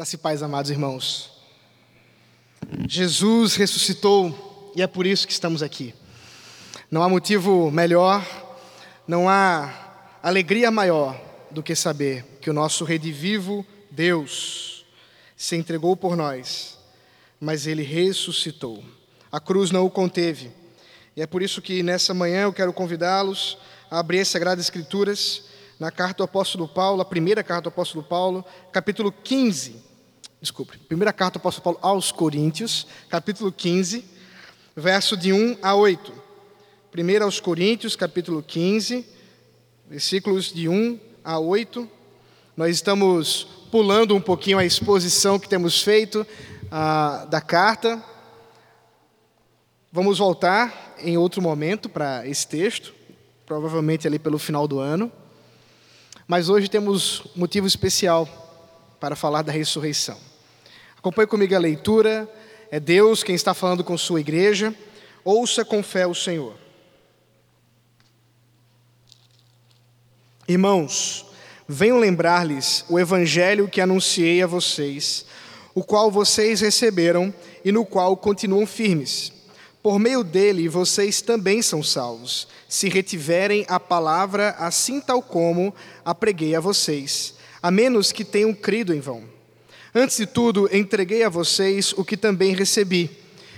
Graças e paz, amados irmãos. Jesus ressuscitou e é por isso que estamos aqui. Não há motivo melhor, não há alegria maior do que saber que o nosso redivivo Deus se entregou por nós, mas ele ressuscitou. A cruz não o conteve. E é por isso que nessa manhã eu quero convidá-los a abrir as Sagradas Escrituras na carta do apóstolo Paulo, a primeira carta do apóstolo Paulo, capítulo 15. Desculpe, primeira carta do apóstolo Paulo aos Coríntios, capítulo 15, verso de 1 a 8. Primeiro aos Coríntios, capítulo 15, versículos de 1 a 8. Nós estamos pulando um pouquinho a exposição que temos feito ah, da carta. Vamos voltar em outro momento para esse texto, provavelmente ali pelo final do ano. Mas hoje temos motivo especial para falar da ressurreição. Acompanhe comigo a leitura. É Deus quem está falando com sua igreja. Ouça com fé o Senhor. Irmãos, venho lembrar-lhes o evangelho que anunciei a vocês, o qual vocês receberam e no qual continuam firmes. Por meio dele vocês também são salvos se retiverem a palavra assim tal como a preguei a vocês, a menos que tenham crido em vão. Antes de tudo, entreguei a vocês o que também recebi,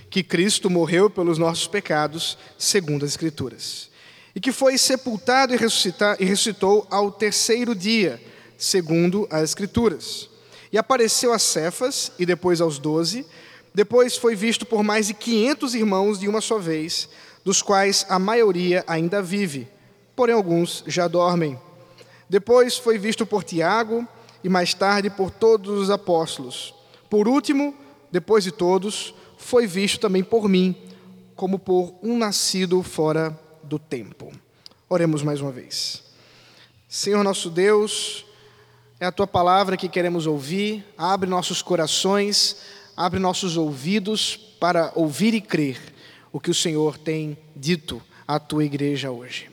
que Cristo morreu pelos nossos pecados, segundo as Escrituras, e que foi sepultado e, e ressuscitou ao terceiro dia, segundo as Escrituras. E apareceu a Cefas e depois aos doze, depois foi visto por mais de quinhentos irmãos de uma só vez, dos quais a maioria ainda vive, porém alguns já dormem. Depois foi visto por Tiago e mais tarde por todos os apóstolos. Por último, depois de todos, foi visto também por mim, como por um nascido fora do tempo. Oremos mais uma vez. Senhor nosso Deus, é a tua palavra que queremos ouvir, abre nossos corações, abre nossos ouvidos para ouvir e crer o que o Senhor tem dito à tua igreja hoje.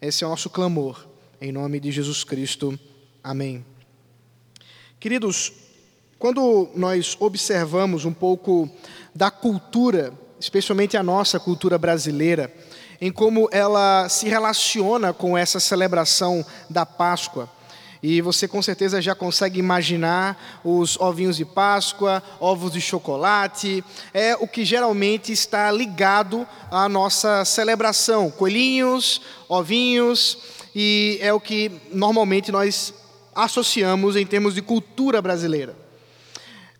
Esse é o nosso clamor, em nome de Jesus Cristo. Amém. Queridos, quando nós observamos um pouco da cultura, especialmente a nossa cultura brasileira, em como ela se relaciona com essa celebração da Páscoa, e você com certeza já consegue imaginar os ovinhos de Páscoa, ovos de chocolate, é o que geralmente está ligado à nossa celebração. Coelhinhos, ovinhos, e é o que normalmente nós associamos em termos de cultura brasileira.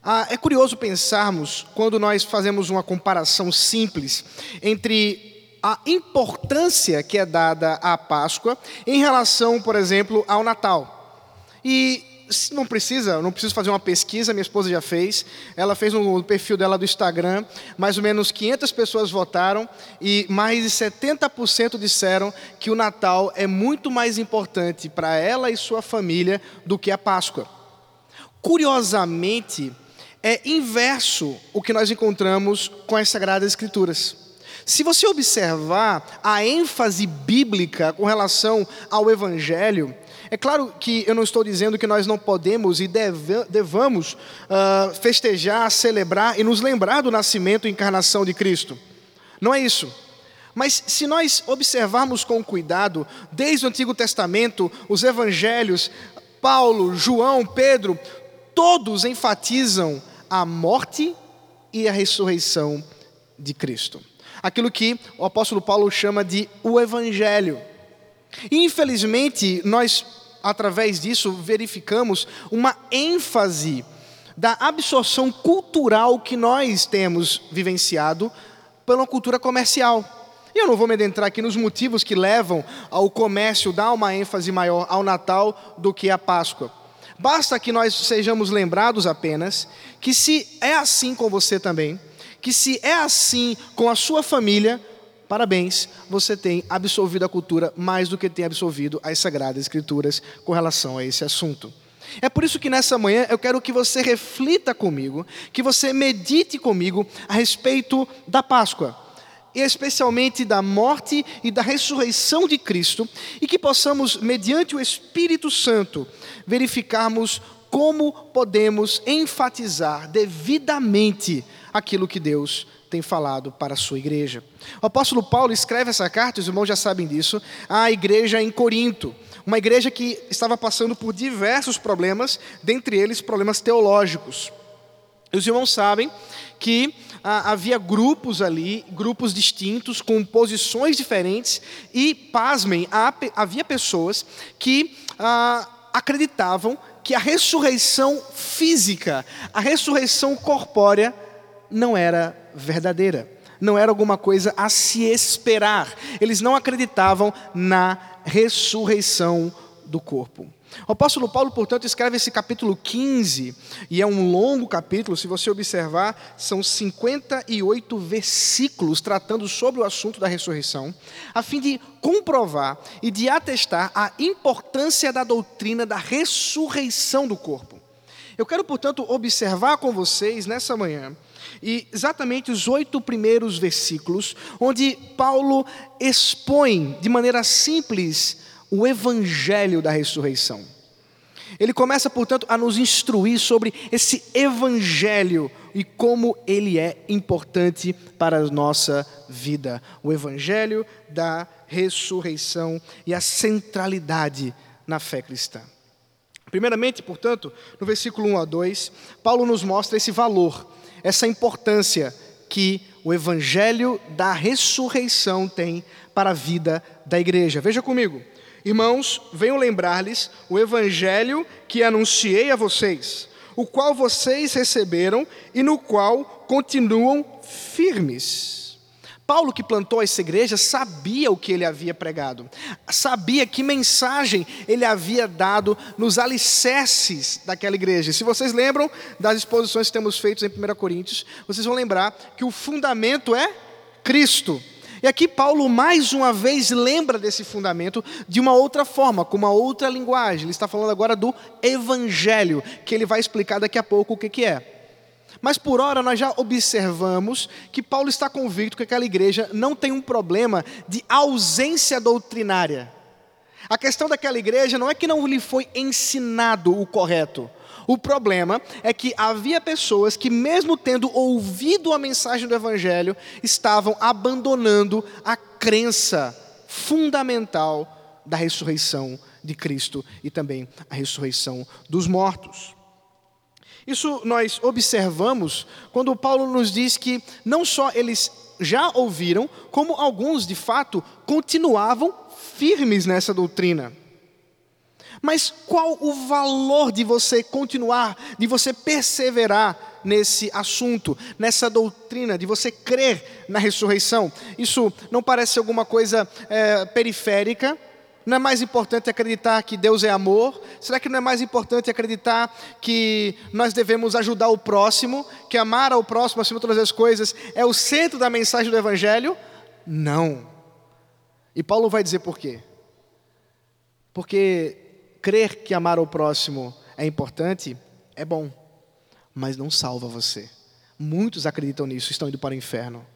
Ah, é curioso pensarmos, quando nós fazemos uma comparação simples entre a importância que é dada à Páscoa em relação, por exemplo, ao Natal. E não precisa, não preciso fazer uma pesquisa, minha esposa já fez. Ela fez no perfil dela do Instagram, mais ou menos 500 pessoas votaram e mais de 70% disseram que o Natal é muito mais importante para ela e sua família do que a Páscoa. Curiosamente, é inverso o que nós encontramos com as Sagradas Escrituras. Se você observar a ênfase bíblica com relação ao Evangelho, é claro que eu não estou dizendo que nós não podemos e devamos uh, festejar, celebrar e nos lembrar do nascimento e encarnação de Cristo. Não é isso. Mas se nós observarmos com cuidado, desde o Antigo Testamento, os evangelhos, Paulo, João, Pedro, todos enfatizam a morte e a ressurreição de Cristo. Aquilo que o apóstolo Paulo chama de o evangelho. Infelizmente, nós através disso, verificamos uma ênfase da absorção cultural que nós temos vivenciado pela cultura comercial. E eu não vou me adentrar aqui nos motivos que levam ao comércio dar uma ênfase maior ao Natal do que à Páscoa. Basta que nós sejamos lembrados apenas que se é assim com você também, que se é assim com a sua família, Parabéns, você tem absolvido a cultura mais do que tem absolvido as Sagradas Escrituras com relação a esse assunto. É por isso que nessa manhã eu quero que você reflita comigo, que você medite comigo a respeito da Páscoa, e especialmente da morte e da ressurreição de Cristo, e que possamos, mediante o Espírito Santo, verificarmos como podemos enfatizar devidamente aquilo que Deus tem falado para a sua igreja. O apóstolo Paulo escreve essa carta, os irmãos já sabem disso, à igreja em Corinto, uma igreja que estava passando por diversos problemas, dentre eles problemas teológicos. Os irmãos sabem que ah, havia grupos ali, grupos distintos, com posições diferentes, e, pasmem, havia pessoas que ah, acreditavam que a ressurreição física, a ressurreição corpórea, não era verdadeira, não era alguma coisa a se esperar. Eles não acreditavam na ressurreição do corpo. O apóstolo Paulo, portanto, escreve esse capítulo 15, e é um longo capítulo, se você observar, são 58 versículos tratando sobre o assunto da ressurreição, a fim de comprovar e de atestar a importância da doutrina da ressurreição do corpo. Eu quero, portanto, observar com vocês nessa manhã e exatamente os oito primeiros versículos, onde Paulo expõe de maneira simples o evangelho da ressurreição. Ele começa, portanto, a nos instruir sobre esse evangelho e como ele é importante para a nossa vida. O evangelho da ressurreição e a centralidade na fé cristã. Primeiramente, portanto, no versículo 1 a 2, Paulo nos mostra esse valor, essa importância que o evangelho da ressurreição tem para a vida da igreja. Veja comigo. Irmãos, venho lembrar-lhes o evangelho que anunciei a vocês, o qual vocês receberam e no qual continuam firmes. Paulo, que plantou essa igreja, sabia o que ele havia pregado, sabia que mensagem ele havia dado nos alicerces daquela igreja. Se vocês lembram das exposições que temos feitas em 1 Coríntios, vocês vão lembrar que o fundamento é Cristo. E aqui Paulo mais uma vez lembra desse fundamento de uma outra forma, com uma outra linguagem. Ele está falando agora do evangelho, que ele vai explicar daqui a pouco o que, que é. Mas por hora nós já observamos que Paulo está convicto que aquela igreja não tem um problema de ausência doutrinária. A questão daquela igreja não é que não lhe foi ensinado o correto. O problema é que havia pessoas que, mesmo tendo ouvido a mensagem do Evangelho, estavam abandonando a crença fundamental da ressurreição de Cristo e também a ressurreição dos mortos. Isso nós observamos quando Paulo nos diz que não só eles já ouviram, como alguns de fato continuavam firmes nessa doutrina. Mas qual o valor de você continuar, de você perseverar nesse assunto, nessa doutrina, de você crer na ressurreição? Isso não parece alguma coisa é, periférica, não é mais importante acreditar que Deus é amor? Será que não é mais importante acreditar que nós devemos ajudar o próximo, que amar ao próximo acima de todas as coisas é o centro da mensagem do Evangelho? Não. E Paulo vai dizer por quê? Porque crer que amar ao próximo é importante é bom, mas não salva você. Muitos acreditam nisso, estão indo para o inferno.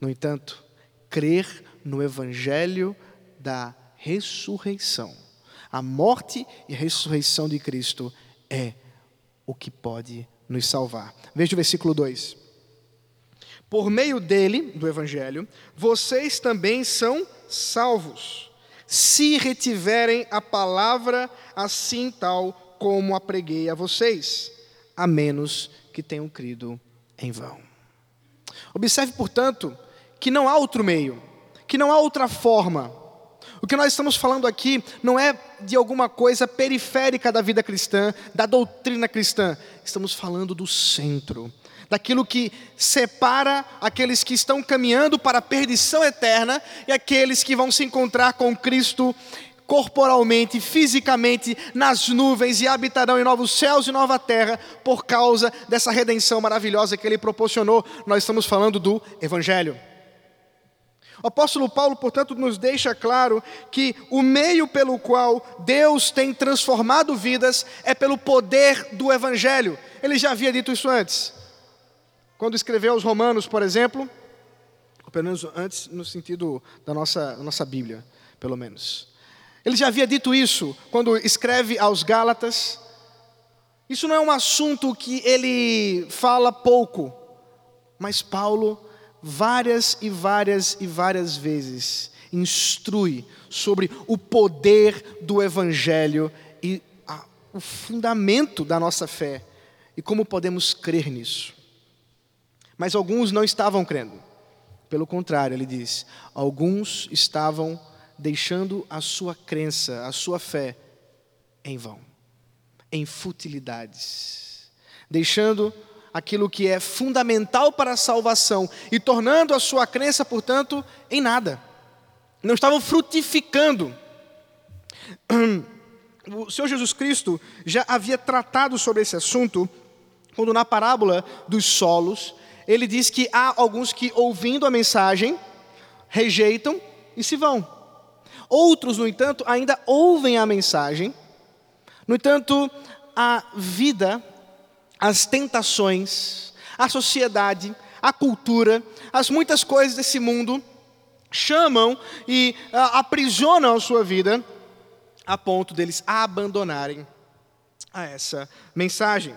No entanto, crer no Evangelho da ressurreição. A morte e a ressurreição de Cristo é o que pode nos salvar. Veja o versículo 2. Por meio dele, do Evangelho, vocês também são salvos, se retiverem a palavra assim tal como a preguei a vocês, a menos que tenham crido em vão. Observe, portanto, que não há outro meio, que não há outra forma o que nós estamos falando aqui não é de alguma coisa periférica da vida cristã, da doutrina cristã. Estamos falando do centro, daquilo que separa aqueles que estão caminhando para a perdição eterna e aqueles que vão se encontrar com Cristo corporalmente, fisicamente, nas nuvens e habitarão em novos céus e nova terra por causa dessa redenção maravilhosa que Ele proporcionou. Nós estamos falando do Evangelho. O apóstolo Paulo, portanto, nos deixa claro que o meio pelo qual Deus tem transformado vidas é pelo poder do Evangelho. Ele já havia dito isso antes. Quando escreveu aos Romanos, por exemplo, ou pelo menos antes no sentido da nossa, da nossa Bíblia, pelo menos. Ele já havia dito isso quando escreve aos Gálatas, Isso não é um assunto que ele fala pouco, mas Paulo, várias e várias e várias vezes, instrui sobre o poder do Evangelho e a, o fundamento da nossa fé e como podemos crer nisso. Mas alguns não estavam crendo. Pelo contrário, ele diz: alguns estavam deixando a sua crença, a sua fé em vão, em futilidades, deixando aquilo que é fundamental para a salvação e tornando a sua crença, portanto, em nada. Não estavam frutificando. O Senhor Jesus Cristo já havia tratado sobre esse assunto quando na parábola dos solos ele diz que há alguns que, ouvindo a mensagem, rejeitam e se vão. Outros, no entanto, ainda ouvem a mensagem, no entanto, a vida, as tentações, a sociedade, a cultura, as muitas coisas desse mundo chamam e ah, aprisionam a sua vida a ponto deles abandonarem a essa mensagem.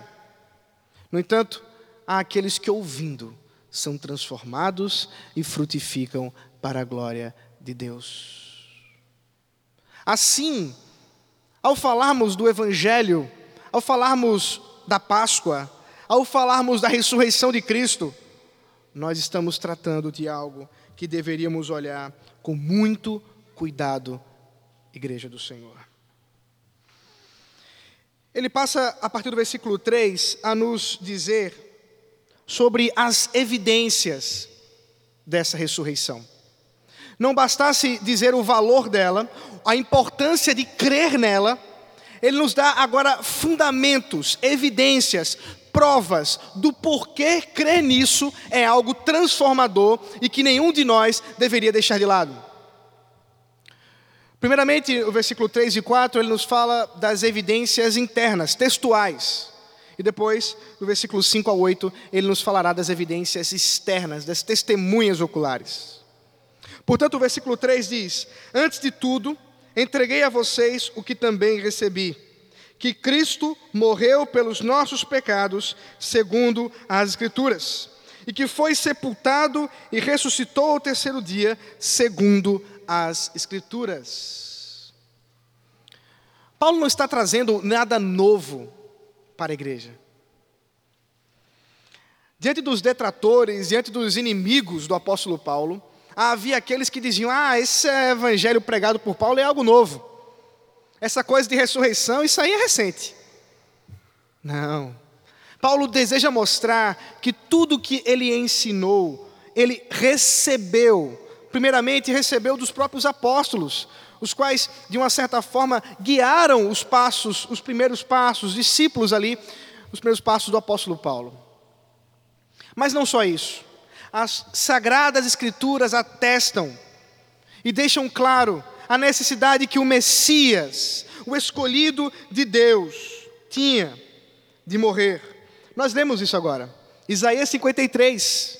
No entanto, há aqueles que, ouvindo, são transformados e frutificam para a glória de Deus. Assim, ao falarmos do Evangelho, ao falarmos da Páscoa, ao falarmos da ressurreição de Cristo, nós estamos tratando de algo que deveríamos olhar com muito cuidado, Igreja do Senhor. Ele passa, a partir do versículo 3, a nos dizer sobre as evidências dessa ressurreição. Não bastasse dizer o valor dela, a importância de crer nela, ele nos dá agora fundamentos, evidências, provas do porquê crer nisso é algo transformador e que nenhum de nós deveria deixar de lado. Primeiramente, o versículo 3 e 4, ele nos fala das evidências internas, textuais. E depois, no versículo 5 a 8, ele nos falará das evidências externas, das testemunhas oculares. Portanto, o versículo 3 diz: Antes de tudo, entreguei a vocês o que também recebi, que Cristo morreu pelos nossos pecados, segundo as Escrituras, e que foi sepultado e ressuscitou ao terceiro dia, segundo as Escrituras. Paulo não está trazendo nada novo para a igreja. Diante dos detratores, diante dos inimigos do apóstolo Paulo, havia aqueles que diziam: Ah, esse evangelho pregado por Paulo é algo novo. Essa coisa de ressurreição, isso aí é recente. Não. Paulo deseja mostrar que tudo que ele ensinou, ele recebeu, primeiramente recebeu dos próprios apóstolos, os quais, de uma certa forma, guiaram os passos, os primeiros passos, os discípulos ali, os primeiros passos do apóstolo Paulo. Mas não só isso. As sagradas escrituras atestam e deixam claro a necessidade que o Messias, o escolhido de Deus, tinha de morrer. Nós lemos isso agora. Isaías 53.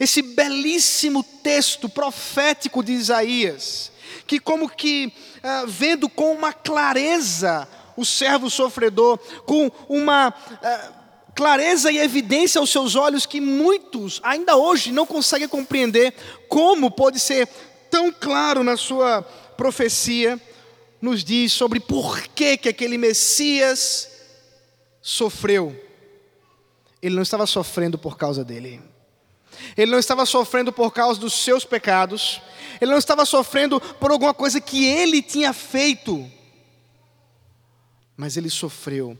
Esse belíssimo texto profético de Isaías, que, como que ah, vendo com uma clareza o servo sofredor, com uma ah, clareza e evidência aos seus olhos que muitos ainda hoje não conseguem compreender como pode ser tão claro na sua profecia, nos diz sobre por que, que aquele Messias sofreu. Ele não estava sofrendo por causa dele. Ele não estava sofrendo por causa dos seus pecados, ele não estava sofrendo por alguma coisa que ele tinha feito, mas ele sofreu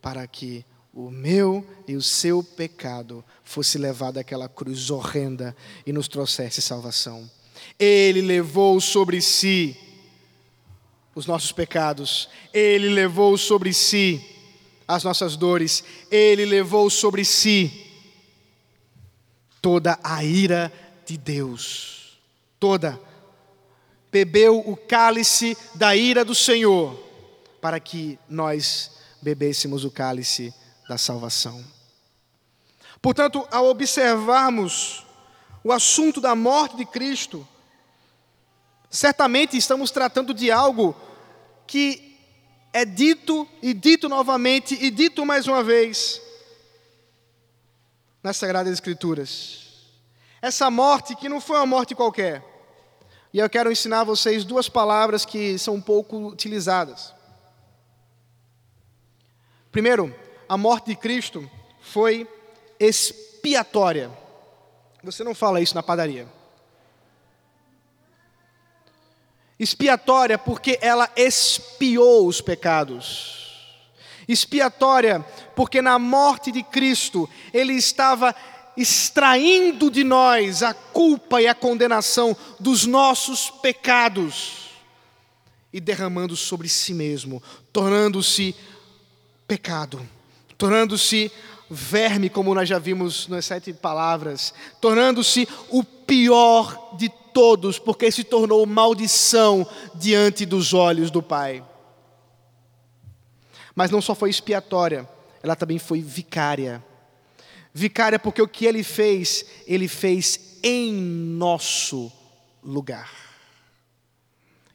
para que o meu e o seu pecado fosse levado àquela cruz horrenda e nos trouxesse salvação. Ele levou sobre si os nossos pecados, ele levou sobre si as nossas dores, ele levou sobre si toda a ira de Deus. Toda. Bebeu o cálice da ira do Senhor, para que nós bebêssemos o cálice da salvação. Portanto, ao observarmos o assunto da morte de Cristo, certamente estamos tratando de algo que é dito e dito novamente e dito mais uma vez nas Sagradas Escrituras. Essa morte que não foi uma morte qualquer. E eu quero ensinar a vocês duas palavras que são pouco utilizadas. Primeiro, a morte de Cristo foi expiatória. Você não fala isso na padaria. Expiatória porque ela expiou os pecados. Expiatória porque na morte de Cristo ele estava extraindo de nós a culpa e a condenação dos nossos pecados e derramando sobre si mesmo, tornando-se pecado, tornando-se verme, como nós já vimos nas sete palavras, tornando-se o pior de todos, porque se tornou maldição diante dos olhos do Pai. Mas não só foi expiatória, ela também foi vicária. Vicária porque o que ele fez, ele fez em nosso lugar.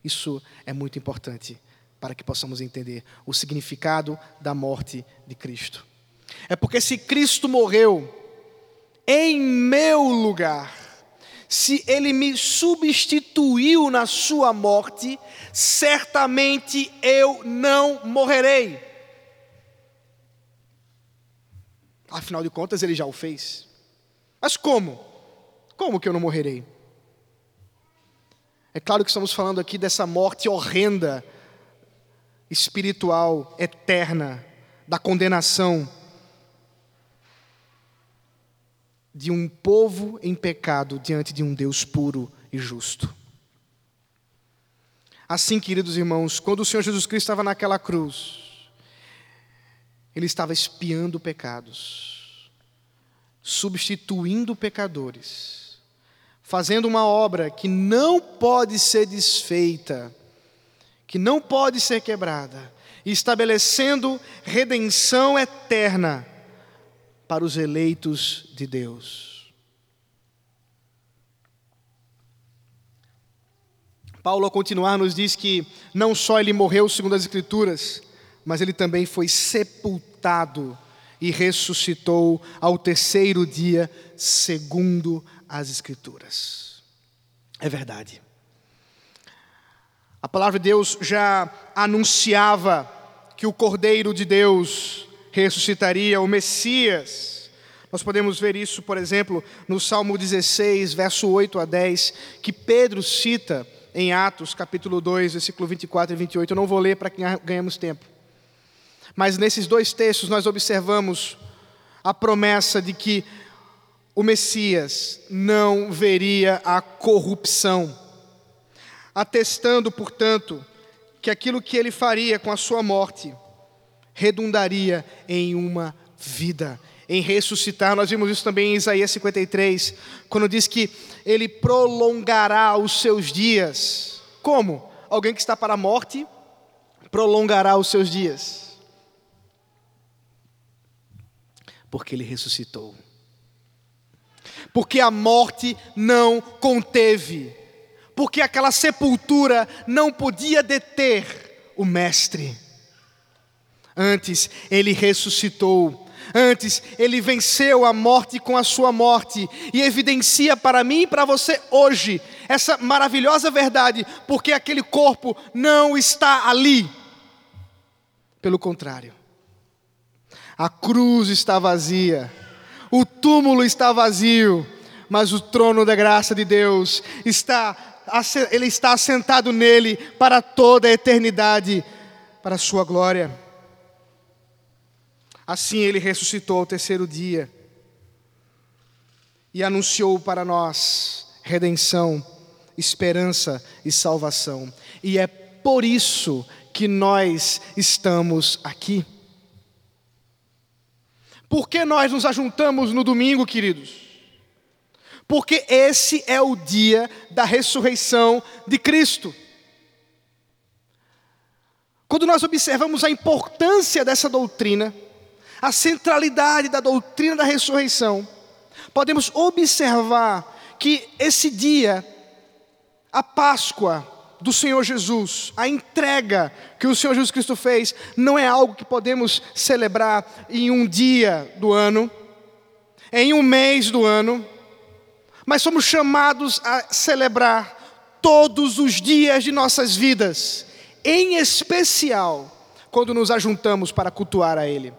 Isso é muito importante para que possamos entender o significado da morte de Cristo. É porque se Cristo morreu em meu lugar, se ele me substituiu na sua morte, certamente eu não morrerei. Afinal de contas, ele já o fez. Mas como? Como que eu não morrerei? É claro que estamos falando aqui dessa morte horrenda, espiritual, eterna, da condenação de um povo em pecado diante de um Deus puro e justo. Assim, queridos irmãos, quando o Senhor Jesus Cristo estava naquela cruz, ele estava espiando pecados, substituindo pecadores, fazendo uma obra que não pode ser desfeita, que não pode ser quebrada, estabelecendo redenção eterna para os eleitos de Deus. Paulo, ao continuar, nos diz que não só ele morreu segundo as Escrituras, mas ele também foi sepultado e ressuscitou ao terceiro dia, segundo as Escrituras. É verdade. A palavra de Deus já anunciava que o Cordeiro de Deus ressuscitaria o Messias. Nós podemos ver isso, por exemplo, no Salmo 16, verso 8 a 10, que Pedro cita em Atos, capítulo 2, versículo 24 e 28. Eu não vou ler para que ganhemos tempo. Mas nesses dois textos nós observamos a promessa de que o Messias não veria a corrupção, atestando, portanto, que aquilo que ele faria com a sua morte redundaria em uma vida, em ressuscitar. Nós vimos isso também em Isaías 53, quando diz que ele prolongará os seus dias. Como? Alguém que está para a morte prolongará os seus dias. Porque ele ressuscitou. Porque a morte não conteve. Porque aquela sepultura não podia deter o Mestre. Antes, ele ressuscitou. Antes, ele venceu a morte com a sua morte e evidencia para mim e para você hoje essa maravilhosa verdade, porque aquele corpo não está ali. Pelo contrário, a cruz está vazia, o túmulo está vazio, mas o trono da graça de Deus está, ele está assentado nele para toda a eternidade, para a sua glória. Assim ele ressuscitou ao terceiro dia e anunciou para nós redenção, esperança e salvação. E é por isso que nós estamos aqui. Por que nós nos ajuntamos no domingo, queridos? Porque esse é o dia da ressurreição de Cristo. Quando nós observamos a importância dessa doutrina, a centralidade da doutrina da ressurreição, podemos observar que esse dia, a Páscoa, do Senhor Jesus, a entrega que o Senhor Jesus Cristo fez, não é algo que podemos celebrar em um dia do ano, em um mês do ano, mas somos chamados a celebrar todos os dias de nossas vidas, em especial quando nos ajuntamos para cultuar a Ele.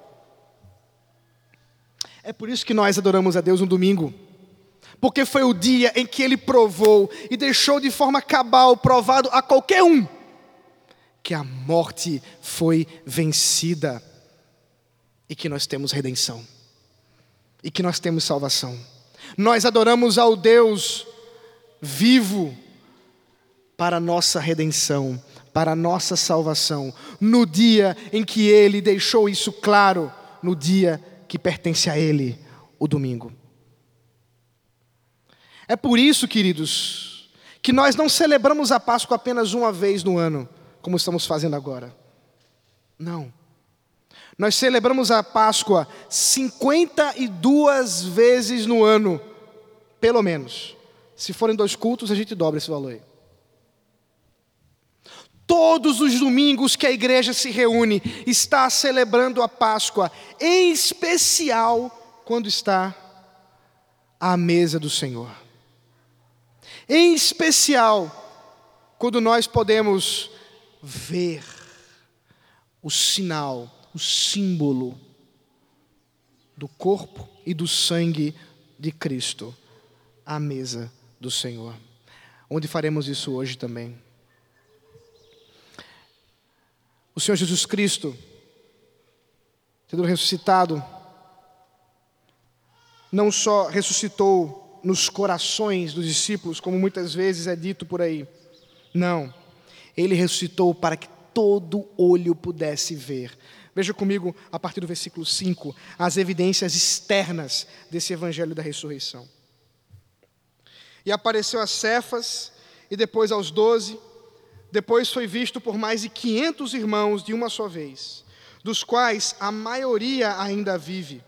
É por isso que nós adoramos a Deus no domingo porque foi o dia em que ele provou e deixou de forma cabal provado a qualquer um que a morte foi vencida e que nós temos redenção e que nós temos salvação. Nós adoramos ao Deus vivo para nossa redenção, para nossa salvação, no dia em que ele deixou isso claro, no dia que pertence a ele, o domingo. É por isso, queridos, que nós não celebramos a Páscoa apenas uma vez no ano, como estamos fazendo agora. Não. Nós celebramos a Páscoa 52 vezes no ano, pelo menos. Se forem dois cultos, a gente dobra esse valor aí. Todos os domingos que a igreja se reúne, está celebrando a Páscoa, em especial quando está à mesa do Senhor. Em especial, quando nós podemos ver o sinal, o símbolo do corpo e do sangue de Cristo à mesa do Senhor. Onde faremos isso hoje também. O Senhor Jesus Cristo, tendo ressuscitado, não só ressuscitou nos corações dos discípulos, como muitas vezes é dito por aí. Não. Ele ressuscitou para que todo olho pudesse ver. Veja comigo, a partir do versículo 5, as evidências externas desse evangelho da ressurreição. E apareceu a Cefas, e depois aos doze, depois foi visto por mais de quinhentos irmãos de uma só vez, dos quais a maioria ainda vive,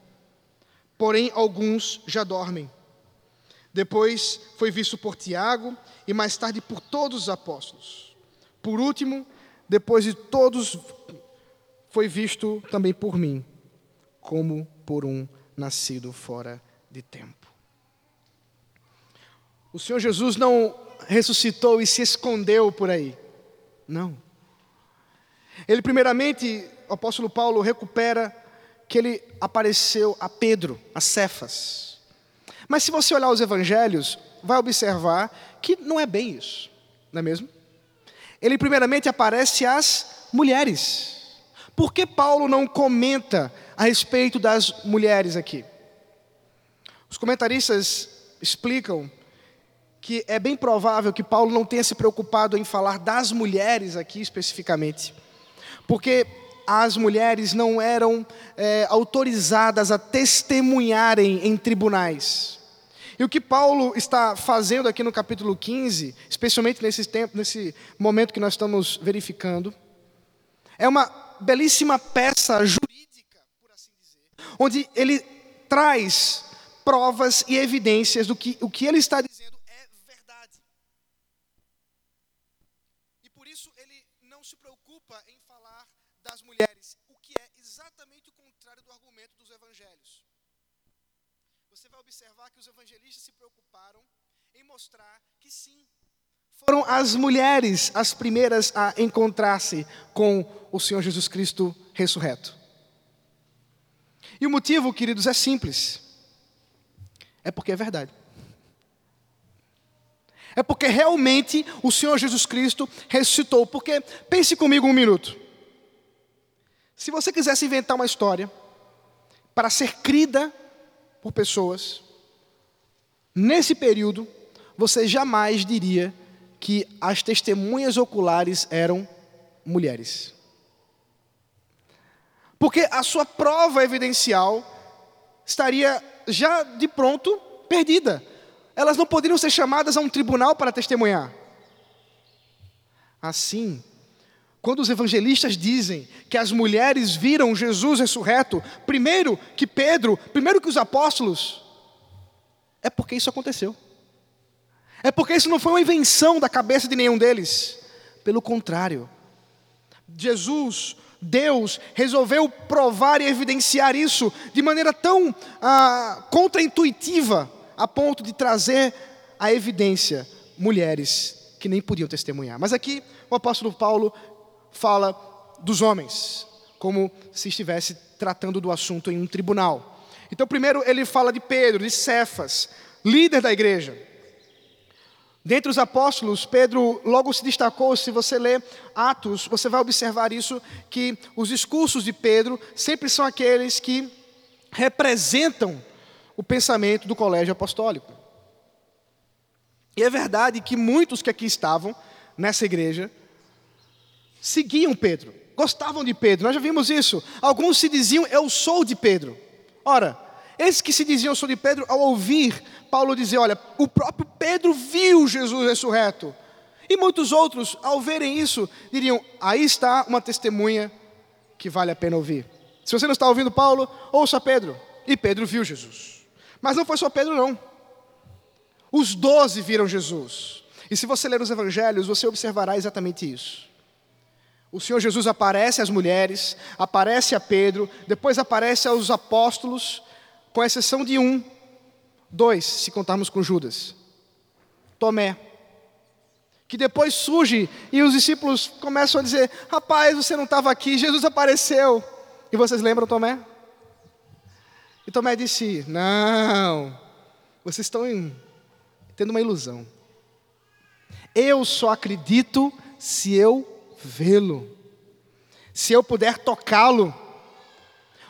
porém alguns já dormem. Depois foi visto por Tiago e mais tarde por todos os apóstolos. Por último, depois de todos, foi visto também por mim, como por um nascido fora de tempo. O Senhor Jesus não ressuscitou e se escondeu por aí. Não. Ele, primeiramente, o apóstolo Paulo recupera que ele apareceu a Pedro, a Cefas. Mas se você olhar os evangelhos, vai observar que não é bem isso, não é mesmo? Ele primeiramente aparece às mulheres. Por que Paulo não comenta a respeito das mulheres aqui? Os comentaristas explicam que é bem provável que Paulo não tenha se preocupado em falar das mulheres aqui especificamente, porque as mulheres não eram é, autorizadas a testemunharem em tribunais. E o que Paulo está fazendo aqui no capítulo 15, especialmente nesse tempo, nesse momento que nós estamos verificando, é uma belíssima peça jurídica, por assim dizer, onde ele traz provas e evidências do que o que ele está dizendo é verdade. E por isso ele não se preocupa em falar das mulheres, o que é exatamente o contrário do argumento dos evangelhos você vai observar que os evangelistas se preocuparam em mostrar que sim, foram as mulheres as primeiras a encontrar-se com o Senhor Jesus Cristo ressurreto. E o motivo, queridos, é simples. É porque é verdade. É porque realmente o Senhor Jesus Cristo ressuscitou. Porque, pense comigo um minuto. Se você quisesse inventar uma história para ser crida por pessoas, nesse período, você jamais diria que as testemunhas oculares eram mulheres. Porque a sua prova evidencial estaria já de pronto perdida. Elas não poderiam ser chamadas a um tribunal para testemunhar. Assim, quando os evangelistas dizem que as mulheres viram Jesus ressurreto, primeiro que Pedro, primeiro que os apóstolos, é porque isso aconteceu. É porque isso não foi uma invenção da cabeça de nenhum deles, Pelo contrário, Jesus, Deus, resolveu provar e evidenciar isso de maneira tão ah, contraintuitiva, a ponto de trazer a evidência mulheres que nem podiam testemunhar. Mas aqui o apóstolo Paulo fala dos homens, como se estivesse tratando do assunto em um tribunal. Então, primeiro ele fala de Pedro, de Cefas, líder da igreja. Dentre os apóstolos, Pedro logo se destacou. Se você ler Atos, você vai observar isso: que os discursos de Pedro sempre são aqueles que representam o pensamento do colégio apostólico. E é verdade que muitos que aqui estavam, nessa igreja, seguiam Pedro, gostavam de Pedro, nós já vimos isso. Alguns se diziam, eu sou de Pedro. Ora, esses que se diziam, eu sou de Pedro, ao ouvir Paulo dizer, olha, o próprio Pedro viu Jesus ressurreto. E muitos outros, ao verem isso, diriam, aí está uma testemunha que vale a pena ouvir. Se você não está ouvindo Paulo, ouça Pedro. E Pedro viu Jesus. Mas não foi só Pedro, não. Os doze viram Jesus. E se você ler os evangelhos, você observará exatamente isso. O Senhor Jesus aparece às mulheres, aparece a Pedro, depois aparece aos apóstolos, com exceção de um, dois, se contarmos com Judas. Tomé. Que depois surge e os discípulos começam a dizer: Rapaz, você não estava aqui, Jesus apareceu. E vocês lembram Tomé? E Tomé disse: Não, vocês estão em tendo uma ilusão. Eu só acredito se eu vê-lo, se eu puder tocá-lo.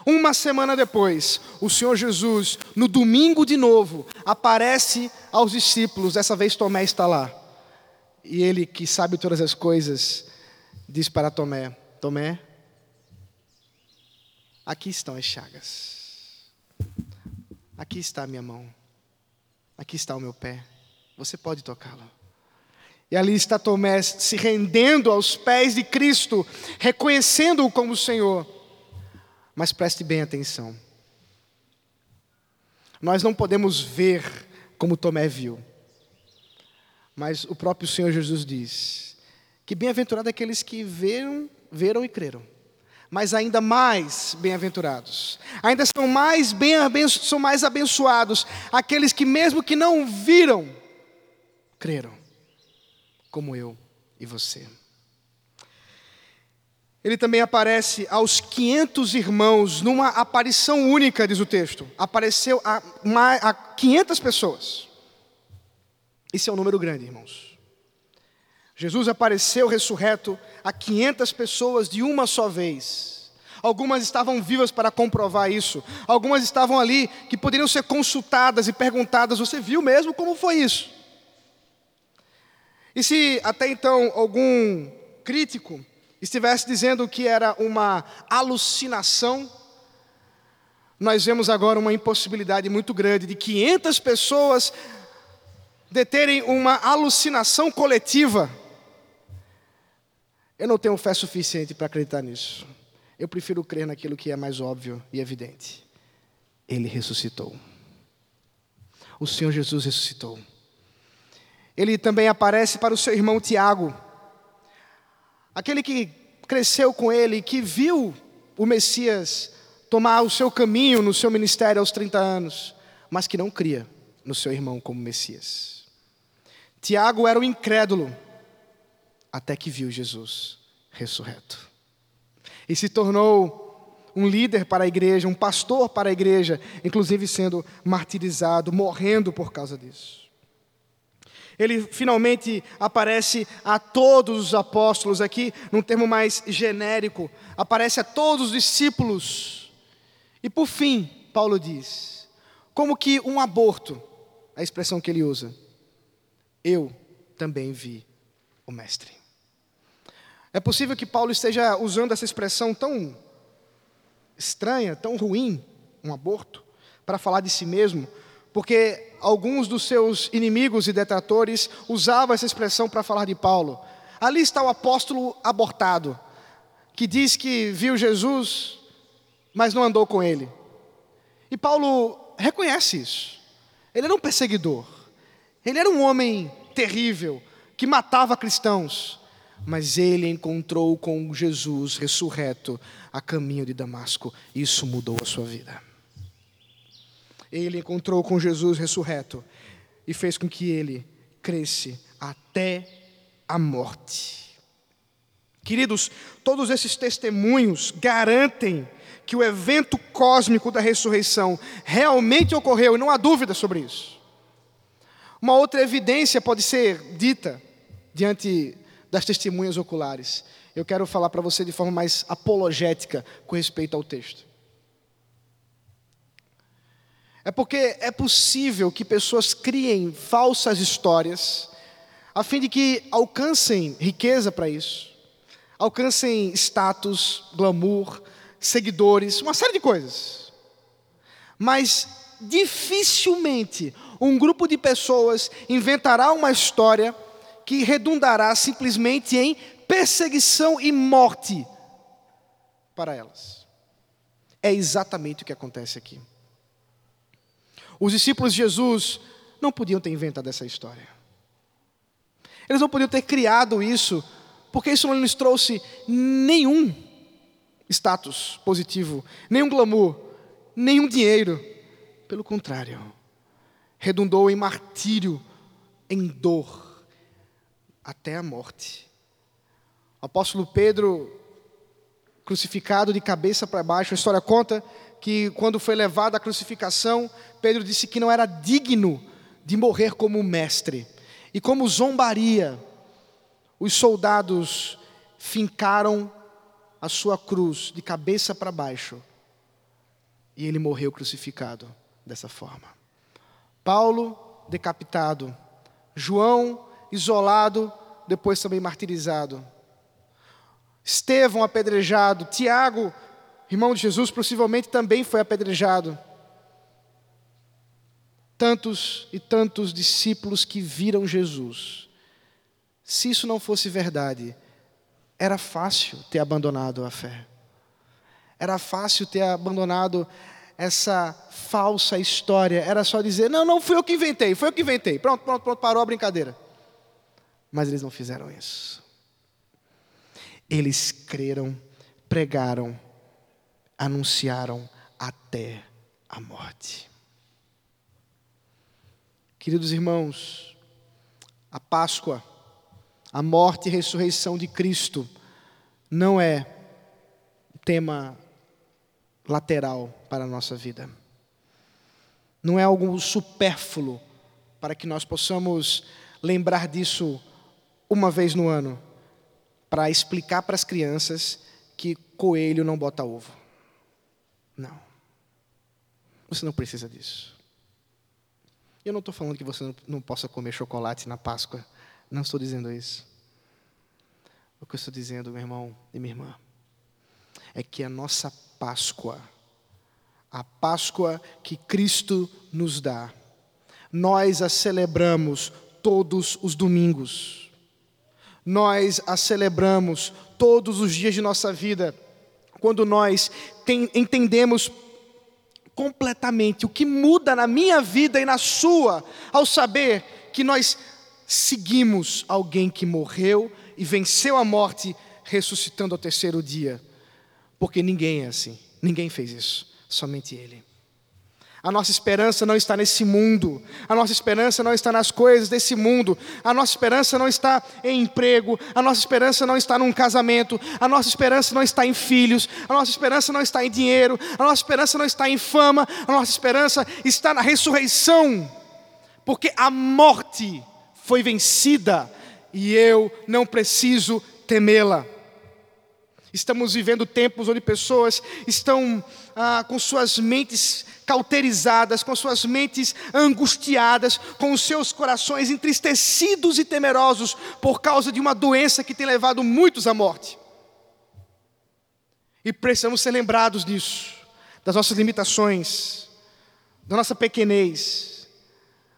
Uma semana depois, o Senhor Jesus, no domingo de novo, aparece aos discípulos, dessa vez Tomé está lá. E ele, que sabe todas as coisas, diz para Tomé: Tomé, aqui estão as chagas, aqui está a minha mão, aqui está o meu pé você pode tocá-lo. E ali está Tomé se rendendo aos pés de Cristo, reconhecendo-o como Senhor. Mas preste bem atenção. Nós não podemos ver como Tomé viu. Mas o próprio Senhor Jesus diz que bem-aventurado aqueles que viram, viram e creram. Mas ainda mais bem-aventurados, ainda são mais bem são mais abençoados aqueles que mesmo que não viram, creram, como eu e você. Ele também aparece aos 500 irmãos numa aparição única, diz o texto. Apareceu a, a 500 pessoas. Isso é um número grande, irmãos. Jesus apareceu ressurreto a 500 pessoas de uma só vez. Algumas estavam vivas para comprovar isso. Algumas estavam ali que poderiam ser consultadas e perguntadas: Você viu mesmo como foi isso? E se até então algum crítico estivesse dizendo que era uma alucinação, nós vemos agora uma impossibilidade muito grande de 500 pessoas deterem uma alucinação coletiva. Eu não tenho fé suficiente para acreditar nisso. Eu prefiro crer naquilo que é mais óbvio e evidente. Ele ressuscitou. O Senhor Jesus ressuscitou. Ele também aparece para o seu irmão Tiago, aquele que cresceu com ele, que viu o Messias tomar o seu caminho no seu ministério aos 30 anos, mas que não cria no seu irmão como Messias. Tiago era o incrédulo, até que viu Jesus ressurreto. E se tornou um líder para a igreja, um pastor para a igreja, inclusive sendo martirizado, morrendo por causa disso ele finalmente aparece a todos os apóstolos, aqui num termo mais genérico, aparece a todos os discípulos. E por fim, Paulo diz: como que um aborto, a expressão que ele usa, eu também vi o Mestre. É possível que Paulo esteja usando essa expressão tão estranha, tão ruim, um aborto, para falar de si mesmo, porque alguns dos seus inimigos e detratores usavam essa expressão para falar de Paulo. Ali está o apóstolo abortado, que diz que viu Jesus, mas não andou com ele. E Paulo reconhece isso. Ele era um perseguidor. Ele era um homem terrível, que matava cristãos. mas ele encontrou com Jesus ressurreto a caminho de Damasco. Isso mudou a sua vida. Ele encontrou com Jesus ressurreto e fez com que ele cresce até a morte. Queridos, todos esses testemunhos garantem que o evento cósmico da ressurreição realmente ocorreu, e não há dúvida sobre isso. Uma outra evidência pode ser dita diante das testemunhas oculares. Eu quero falar para você de forma mais apologética com respeito ao texto. É porque é possível que pessoas criem falsas histórias a fim de que alcancem riqueza para isso, alcancem status, glamour, seguidores, uma série de coisas. Mas dificilmente um grupo de pessoas inventará uma história que redundará simplesmente em perseguição e morte para elas. É exatamente o que acontece aqui. Os discípulos de Jesus não podiam ter inventado essa história. Eles não podiam ter criado isso, porque isso não lhes trouxe nenhum status positivo, nenhum glamour, nenhum dinheiro. Pelo contrário, redundou em martírio, em dor, até a morte. O apóstolo Pedro, crucificado de cabeça para baixo, a história conta que quando foi levado à crucificação, Pedro disse que não era digno de morrer como mestre. E como zombaria, os soldados fincaram a sua cruz de cabeça para baixo. E ele morreu crucificado dessa forma. Paulo, decapitado. João, isolado, depois também martirizado. Estevão, apedrejado. Tiago, irmão de Jesus, possivelmente também foi apedrejado tantos e tantos discípulos que viram Jesus. Se isso não fosse verdade, era fácil ter abandonado a fé. Era fácil ter abandonado essa falsa história. Era só dizer: não, não fui eu que inventei, foi eu que inventei. Pronto, pronto, pronto, parou a brincadeira. Mas eles não fizeram isso. Eles creram, pregaram, anunciaram até a morte. Queridos irmãos, a Páscoa, a morte e ressurreição de Cristo, não é tema lateral para a nossa vida. Não é algo supérfluo para que nós possamos lembrar disso uma vez no ano, para explicar para as crianças que coelho não bota ovo. Não. Você não precisa disso. Eu não estou falando que você não possa comer chocolate na Páscoa. Não estou dizendo isso. O que eu estou dizendo, meu irmão e minha irmã, é que a nossa Páscoa, a Páscoa que Cristo nos dá, nós a celebramos todos os domingos. Nós a celebramos todos os dias de nossa vida, quando nós tem, entendemos completamente o que muda na minha vida e na sua, ao saber que nós seguimos alguém que morreu e venceu a morte, ressuscitando ao terceiro dia. Porque ninguém é assim, ninguém fez isso, somente Ele. A nossa esperança não está nesse mundo, a nossa esperança não está nas coisas desse mundo, a nossa esperança não está em emprego, a nossa esperança não está num casamento, a nossa esperança não está em filhos, a nossa esperança não está em dinheiro, a nossa esperança não está em fama, a nossa esperança está na ressurreição, porque a morte foi vencida e eu não preciso temê-la. Estamos vivendo tempos onde pessoas estão ah, com suas mentes cauterizadas, com suas mentes angustiadas, com os seus corações entristecidos e temerosos por causa de uma doença que tem levado muitos à morte. E precisamos ser lembrados disso, das nossas limitações, da nossa pequenez,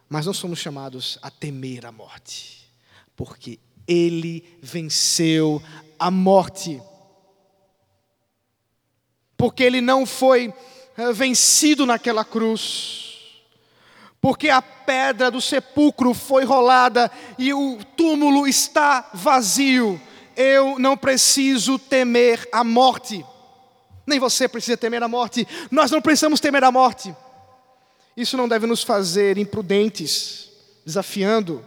mas não somos chamados a temer a morte, porque Ele venceu a morte porque ele não foi eh, vencido naquela cruz, porque a pedra do sepulcro foi rolada e o túmulo está vazio. eu não preciso temer a morte. Nem você precisa temer a morte. Nós não precisamos temer a morte. Isso não deve nos fazer imprudentes, desafiando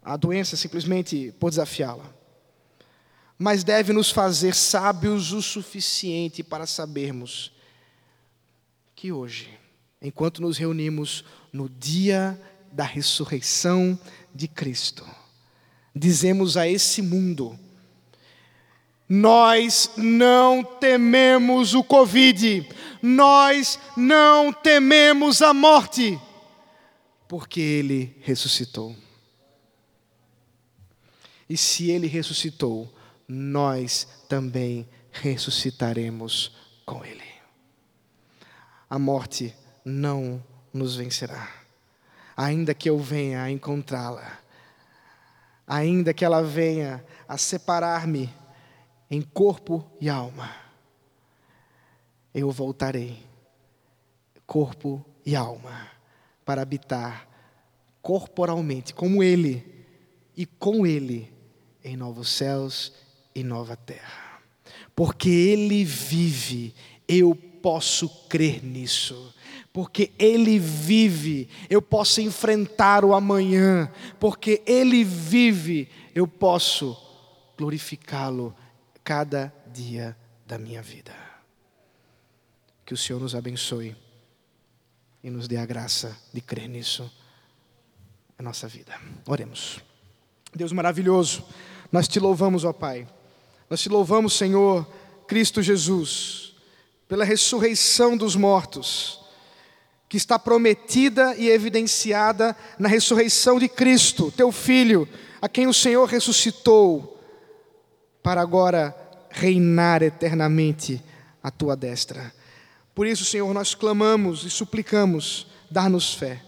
a doença simplesmente por desafiá-la. Mas deve nos fazer sábios o suficiente para sabermos que hoje, enquanto nos reunimos no dia da ressurreição de Cristo, dizemos a esse mundo: nós não tememos o Covid, nós não tememos a morte, porque Ele ressuscitou. E se Ele ressuscitou, nós também ressuscitaremos com Ele. A morte não nos vencerá, ainda que eu venha a encontrá-la, ainda que ela venha a separar-me em corpo e alma, eu voltarei, corpo e alma, para habitar corporalmente, como Ele e com Ele, em novos céus e nova terra. Porque Ele vive, eu posso crer nisso. Porque Ele vive, eu posso enfrentar o amanhã. Porque Ele vive, eu posso glorificá-lo cada dia da minha vida. Que o Senhor nos abençoe e nos dê a graça de crer nisso na nossa vida. Oremos. Deus maravilhoso, nós te louvamos, ó Pai. Nós te louvamos, Senhor Cristo Jesus, pela ressurreição dos mortos, que está prometida e evidenciada na ressurreição de Cristo, teu Filho, a quem o Senhor ressuscitou, para agora reinar eternamente à tua destra. Por isso, Senhor, nós clamamos e suplicamos, dar-nos fé,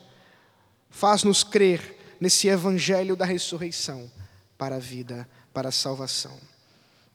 faz-nos crer nesse evangelho da ressurreição para a vida, para a salvação.